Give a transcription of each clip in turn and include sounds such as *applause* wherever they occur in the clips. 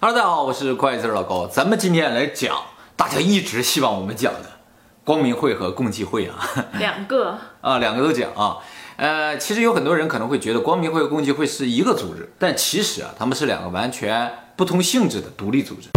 Hello，大家好，我是快字老高，咱们今天来讲大家一直希望我们讲的光明会和共济会啊，*laughs* 两个啊，两个都讲啊。呃，其实有很多人可能会觉得光明会和共济会是一个组织，但其实啊，他们是两个完全不同性质的独立组织。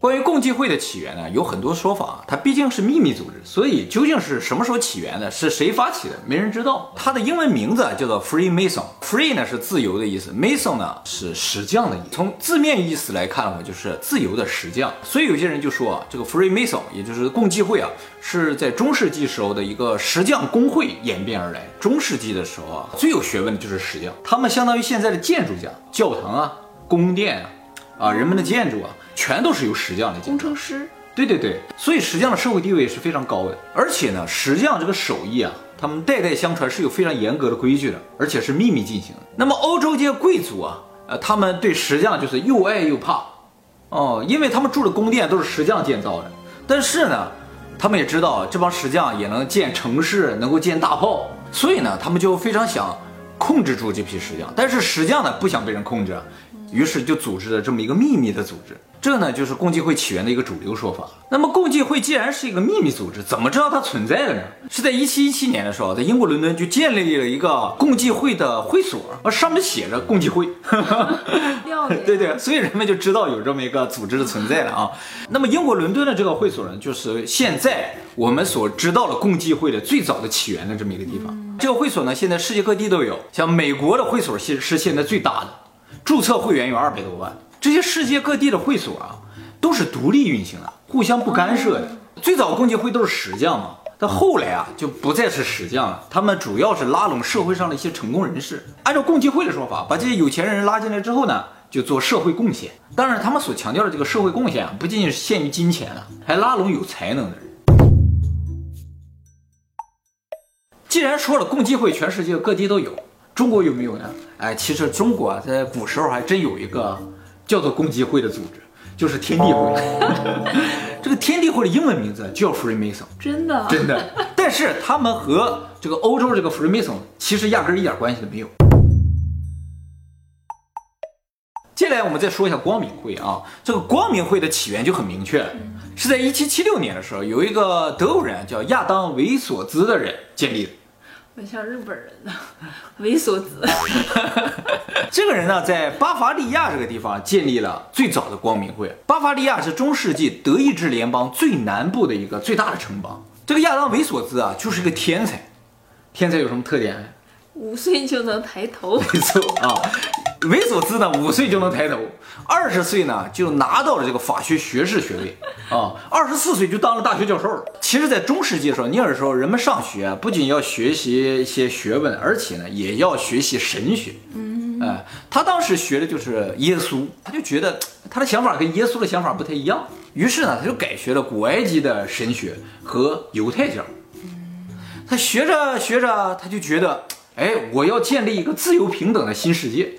关于共济会的起源呢，有很多说法。它毕竟是秘密组织，所以究竟是什么时候起源的，是谁发起的，没人知道。它的英文名字叫做 Freemason。Free 呢是自由的意思，Mason 呢是石匠的意思。从字面意思来看的话，就是自由的石匠。所以有些人就说啊，这个 Freemason 也就是共济会啊，是在中世纪时候的一个石匠工会演变而来。中世纪的时候啊，最有学问的就是石匠，他们相当于现在的建筑家，教堂啊、宫殿啊、啊人们的建筑啊。全都是由石匠来工程师，对对对，所以石匠的社会地位是非常高的。而且呢，石匠这个手艺啊，他们代代相传是有非常严格的规矩的，而且是秘密进行的。那么欧洲这些贵族啊，呃，他们对石匠就是又爱又怕哦，因为他们住的宫殿都是石匠建造的。但是呢，他们也知道这帮石匠也能建城市，能够建大炮，所以呢，他们就非常想控制住这批石匠。但是石匠呢，不想被人控制，于是就组织了这么一个秘密的组织。这呢，就是共济会起源的一个主流说法。那么，共济会既然是一个秘密组织，怎么知道它存在的呢？是在一七一七年的时候，在英国伦敦就建立了一个共济会的会所，啊，上面写着共济会。*laughs* *laughs* 对对，所以人们就知道有这么一个组织的存在了啊。那么，英国伦敦的这个会所呢，就是现在我们所知道的共济会的最早的起源的这么一个地方。这个会所呢，现在世界各地都有，像美国的会所是是现在最大的，注册会员有二百多万。这些世界各地的会所啊，都是独立运行的，互相不干涉的。最早共济会都是石匠嘛，但后来啊就不再是石匠了，他们主要是拉拢社会上的一些成功人士。按照共济会的说法，把这些有钱人拉进来之后呢，就做社会贡献。当然，他们所强调的这个社会贡献啊，不仅仅是限于金钱了，还拉拢有才能的人。既然说了共济会全世界各地都有，中国有没有呢？哎，其实中国啊，在古时候还真有一个。叫做共济会的组织，就是天地会。*laughs* 这个天地会的英文名字叫 Freemason，真的真的。但是他们和这个欧洲这个 Freemason 其实压根一点关系都没有。接下来我们再说一下光明会啊，这个光明会的起源就很明确，是在一七七六年的时候，有一个德国人叫亚当维索兹的人建立的。很像日本人呢，猥琐子。这个人呢，在巴伐利亚这个地方建立了最早的光明会。巴伐利亚是中世纪德意志联邦最南部的一个最大的城邦。这个亚当维索兹啊，就是个天才。天才有什么特点？五岁就能抬头。没错啊。维索兹呢，五岁就能抬头，二十岁呢就拿到了这个法学学士学位啊，二十四岁就当了大学教授了。其实，在中世纪的时候，那个时候人们上学不仅要学习一些学问，而且呢也要学习神学。嗯，哎，他当时学的就是耶稣，他就觉得他的想法跟耶稣的想法不太一样，于是呢他就改学了古埃及的神学和犹太教。他学着学着，他就觉得，哎，我要建立一个自由平等的新世界。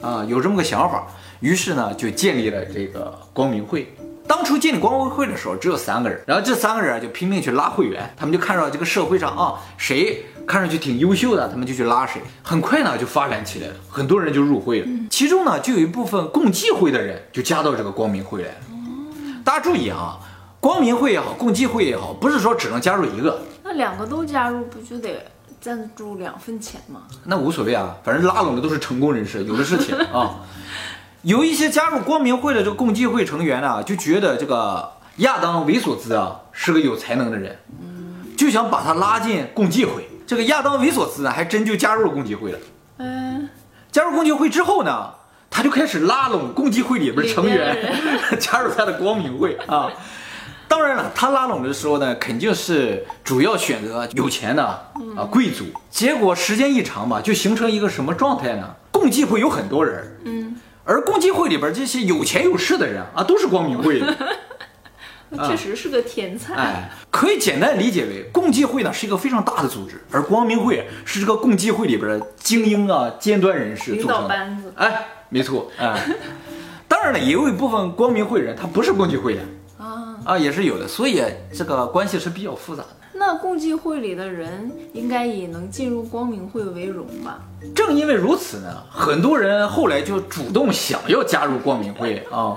啊，有这么个想法，于是呢就建立了这个光明会。当初建立光明会的时候只有三个人，然后这三个人就拼命去拉会员，他们就看到这个社会上啊谁看上去挺优秀的，他们就去拉谁。很快呢就发展起来了，很多人就入会了。其中呢就有一部分共济会的人就加到这个光明会来了。大家注意啊，光明会也好，共济会也好，不是说只能加入一个，那两个都加入不就得？赞助两分钱吗？那无所谓啊，反正拉拢的都是成功人士，*laughs* 有的是钱啊。有一些加入光明会的这个共济会成员呢，就觉得这个亚当维索兹啊是个有才能的人，就想把他拉进共济会。这个亚当维索兹呢，还真就加入了共济会了。嗯，加入共济会之后呢，他就开始拉拢共济会里边成员，*laughs* 加入他的光明会啊。当然了，他拉拢的时候呢，肯定是主要选择有钱的啊贵族。结果时间一长吧，就形成一个什么状态呢？共济会有很多人，嗯，而共济会里边这些有钱有势的人啊，都是光明会的。*laughs* 确实是个天才。哎，可以简单理解为，共济会呢是一个非常大的组织，而光明会是这个共济会里边的精英啊、尖端人士组成的。哎，没错，哎，当然了，也有一部分光明会人他不是共济会的。啊，也是有的，所以这个关系是比较复杂的。那共济会里的人应该以能进入光明会为荣吧？正因为如此呢，很多人后来就主动想要加入光明会啊。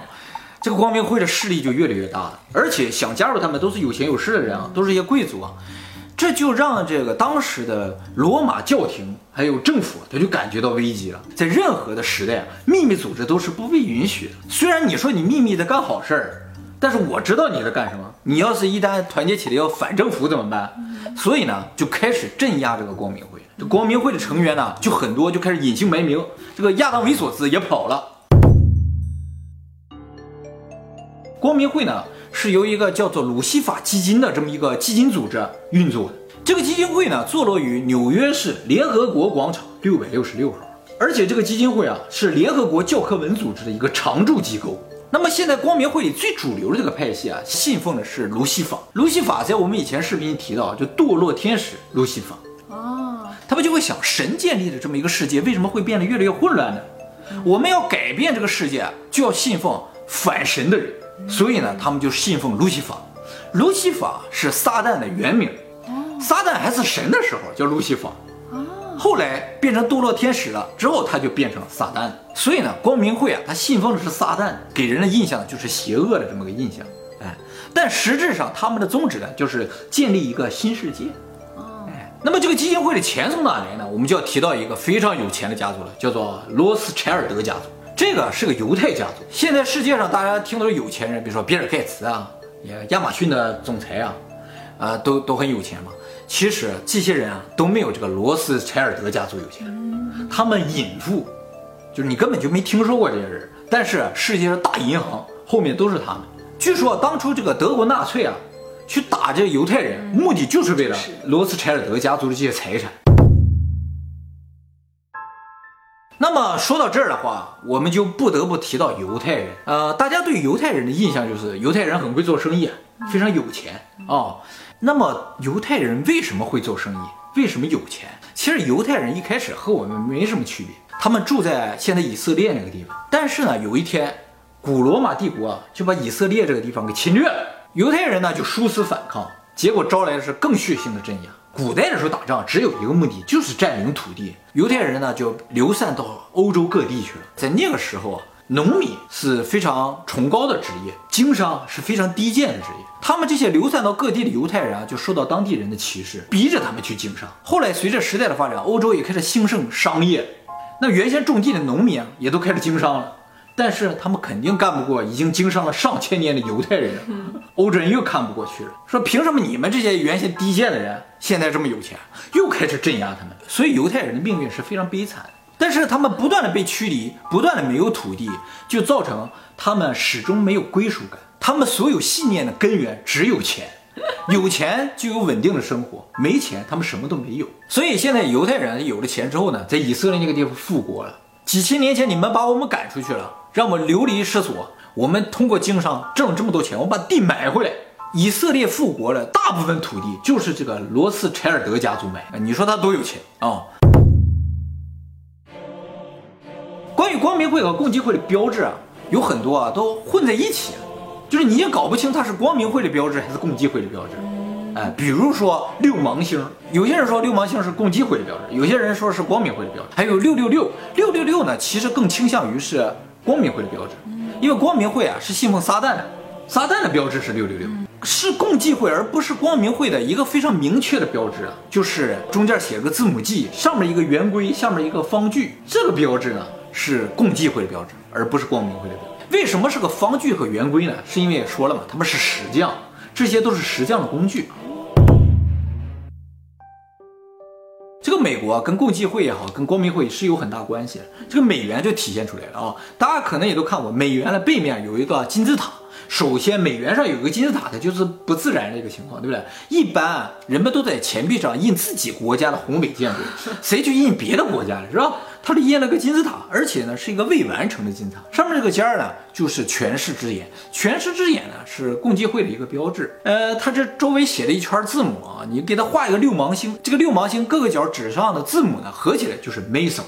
这个光明会的势力就越来越大了，而且想加入他们都是有钱有势的人啊，都是一些贵族啊，这就让这个当时的罗马教廷还有政府，他就感觉到危机了。在任何的时代啊，秘密组织都是不被允许的。虽然你说你秘密的干好事儿，但是我知道你在干什么。你要是一旦团结起来要反政府怎么办？所以呢，就开始镇压这个光明会。这光明会的成员呢，就很多就开始隐姓埋名。这个亚当·维索兹也跑了。光明会呢，是由一个叫做鲁西法基金的这么一个基金组织运作的。这个基金会呢，坐落于纽约市联合国广场六百六十六号。而且这个基金会啊，是联合国教科文组织的一个常驻机构。那么现在光明会里最主流的这个派系啊，信奉的是卢西法。卢西法在我们以前视频提到，就堕落天使卢西法。哦，他们就会想，神建立的这么一个世界，为什么会变得越来越混乱呢？我们要改变这个世界，就要信奉反神的人。所以呢，他们就信奉路西法。路西法是撒旦的原名，撒旦还是神的时候叫路西法。后来变成堕落天使了之后，他就变成撒旦。所以呢，光明会啊，他信奉的是撒旦，给人的印象就是邪恶的这么个印象。哎，但实质上他们的宗旨呢，就是建立一个新世界。哎，那么这个基金会的钱从哪来呢？我们就要提到一个非常有钱的家族了，叫做罗斯柴尔德家族。这个是个犹太家族。现在世界上大家听都是有钱人，比如说比尔盖茨啊，也亚马逊的总裁啊，啊，都都很有钱嘛。其实这些人啊都没有这个罗斯柴尔德家族有钱，他们隐富，就是你根本就没听说过这些人。但是世界上大银行后面都是他们。据说当初这个德国纳粹啊，去打这犹太人，目的就是为了罗斯柴尔德家族的这些财产。那么说到这儿的话，我们就不得不提到犹太人。呃，大家对犹太人的印象就是犹太人很会做生意，非常有钱啊。那么犹太人为什么会做生意？为什么有钱？其实犹太人一开始和我们没什么区别，他们住在现在以色列那个地方。但是呢，有一天，古罗马帝国就把以色列这个地方给侵略了，犹太人呢就殊死反抗，结果招来的是更血腥的镇压。古代的时候打仗只有一个目的，就是占领土地。犹太人呢就流散到欧洲各地去了。在那个时候啊，农民是非常崇高的职业，经商是非常低贱的职业。他们这些流散到各地的犹太人啊，就受到当地人的歧视，逼着他们去经商。后来随着时代的发展，欧洲也开始兴盛商业，那原先种地的农民啊，也都开始经商了。但是他们肯定干不过已经经商了上千年的犹太人，*laughs* 欧洲人又看不过去了，说凭什么你们这些原先低贱的人现在这么有钱，又开始镇压他们。所以犹太人的命运是非常悲惨。但是他们不断的被驱离，不断的没有土地，就造成他们始终没有归属感。他们所有信念的根源只有钱，有钱就有稳定的生活，没钱他们什么都没有。所以现在犹太人有了钱之后呢，在以色列那个地方复国了。几千年前你们把我们赶出去了。让我们流离失所，我们通过经商挣了这么多钱，我把地买回来。以色列复国了，大部分土地就是这个罗斯柴尔德家族买。你说他多有钱啊？关于光明会和共济会的标志啊，有很多啊都混在一起，就是你也搞不清它是光明会的标志还是共济会的标志。哎，比如说六芒星，有些人说六芒星是共济会的标志，有些人说是光明会的标志。还有六六六，六六六呢，其实更倾向于是。光明会的标志，因为光明会啊是信奉撒旦的，撒旦的标志是六六六，是共济会而不是光明会的一个非常明确的标志啊，就是中间写个字母 G，上面一个圆规，下面一个方句，这个标志呢是共济会的标志，而不是光明会的标志。为什么是个方具和圆规呢？是因为也说了嘛，他们是石匠，这些都是石匠的工具。这个美国跟共济会也好，跟光明会是有很大关系的。这个美元就体现出来了啊！大家可能也都看过，美元的背面有一个金字塔。首先，美元上有一个金字塔，它就是不自然的一个情况，对不对？一般人们都在钱币上印自己国家的宏伟建筑，*laughs* 谁去印别的国家的，是吧？它是印了个金字塔，而且呢是一个未完成的金字塔，上面这个尖儿呢就是权势之眼，权势之眼呢是共济会的一个标志。呃，它这周围写了一圈字母啊，你给它画一个六芒星，这个六芒星各个角指上的字母呢合起来就是 Mason。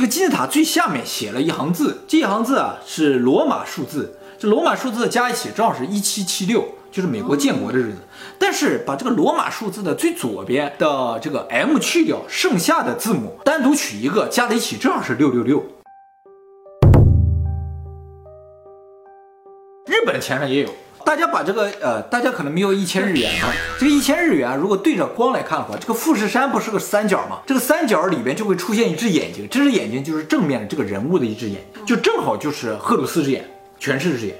这个金字塔最下面写了一行字，这一行字啊是罗马数字，这罗马数字加一起正好是一七七六，就是美国建国的日子。但是把这个罗马数字的最左边的这个 M 去掉，剩下的字母单独取一个，加在一起正好是六六六。日本钱上也有，大家把这个呃，大家可能没有一千日元啊，这个一千日元如果对着光来看的话，这个富士山不是个三角吗？这个三角里边就会出现一只眼睛，这只眼睛就是正面的这个人物的一只眼，就正好就是赫鲁斯之眼，全是之眼。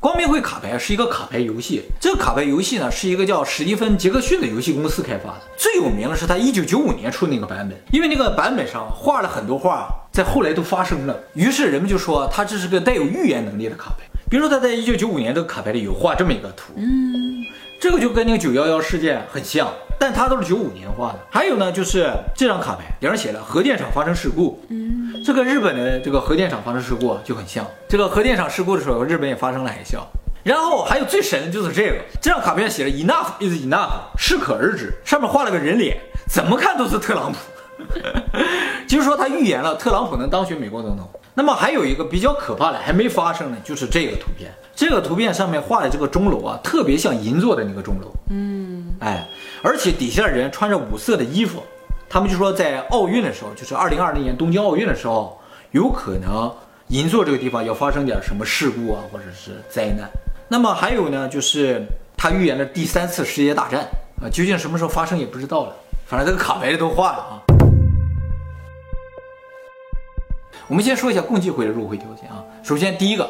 光明会卡牌是一个卡牌游戏，这个卡牌游戏呢是一个叫史蒂芬杰克逊的游戏公司开发的。最有名的是他一九九五年出的那个版本，因为那个版本上画了很多画，在后来都发生了，于是人们就说他这是个带有预言能力的卡牌。比如说他在一九九五年这个卡牌里有画这么一个图，嗯，这个就跟那个九幺幺事件很像，但它都是九五年画的。还有呢，就是这张卡牌顶上写了核电厂发生事故，嗯。这个日本的这个核电厂发生事故就很像，这个核电厂事故的时候，日本也发生了海啸。然后还有最神的就是这个，这张卡片写了 enough is enough，适可而止，上面画了个人脸，怎么看都是特朗普，*laughs* 就是说他预言了特朗普能当选美国总统。那么还有一个比较可怕的还没发生呢，就是这个图片，这个图片上面画的这个钟楼啊，特别像银座的那个钟楼，嗯，哎，而且底下的人穿着五色的衣服。他们就说，在奥运的时候，就是二零二零年东京奥运的时候，有可能银座这个地方要发生点什么事故啊，或者是灾难。那么还有呢，就是他预言了第三次世界大战啊，究竟什么时候发生也不知道了。反正这个卡牌里都画了啊。我们先说一下共济会的入会条件啊。首先第一个，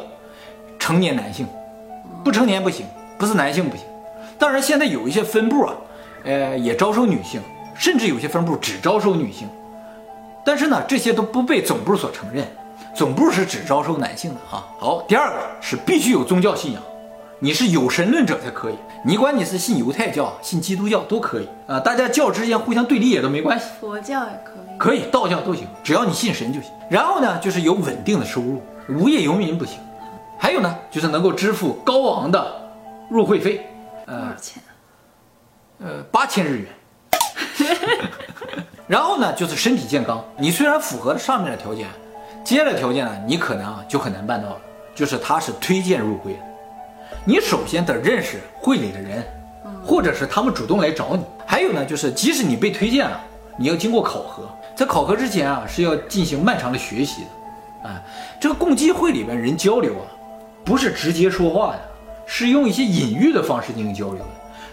成年男性，不成年不行，不是男性不行。当然现在有一些分部啊，呃，也招收女性。甚至有些分部只招收女性，但是呢，这些都不被总部所承认，总部是只招收男性的啊。好，第二个是必须有宗教信仰，你是有神论者才可以。你管你是信犹太教、信基督教都可以啊，大家教之间互相对立也都没关系。佛教也可以，可以，道教都行，只要你信神就行。然后呢，就是有稳定的收入，无业游民不行。还有呢，就是能够支付高昂的入会费，多少钱？呃，八千日元。*laughs* 然后呢，就是身体健康。你虽然符合了上面的条件，接下来条件呢，你可能啊就很难办到了。就是他是推荐入会的，你首先得认识会里的人，或者是他们主动来找你。还有呢，就是即使你被推荐了，你要经过考核，在考核之前啊是要进行漫长的学习的。啊，这个共济会里边人交流啊，不是直接说话的，是用一些隐喻的方式进行交流的。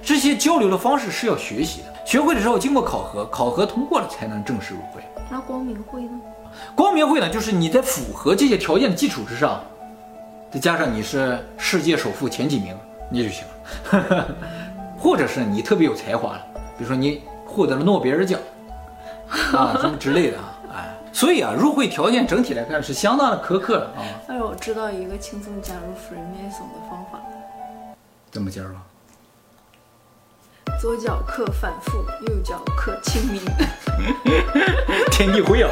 这些交流的方式是要学习的。学会的时候经过考核，考核通过了才能正式入会。那光明会呢？光明会呢，就是你在符合这些条件的基础之上，再加上你是世界首富前几名，那就行了。*laughs* 或者是你特别有才华了，比如说你获得了诺贝尔奖啊，什么之类的啊，哎，所以啊，入会条件整体来看是相当的苛刻的啊。哎，我知道一个轻松加入 Freemason 的方法。怎么加入？左脚刻反复，右脚刻清明。*laughs* 天地会啊！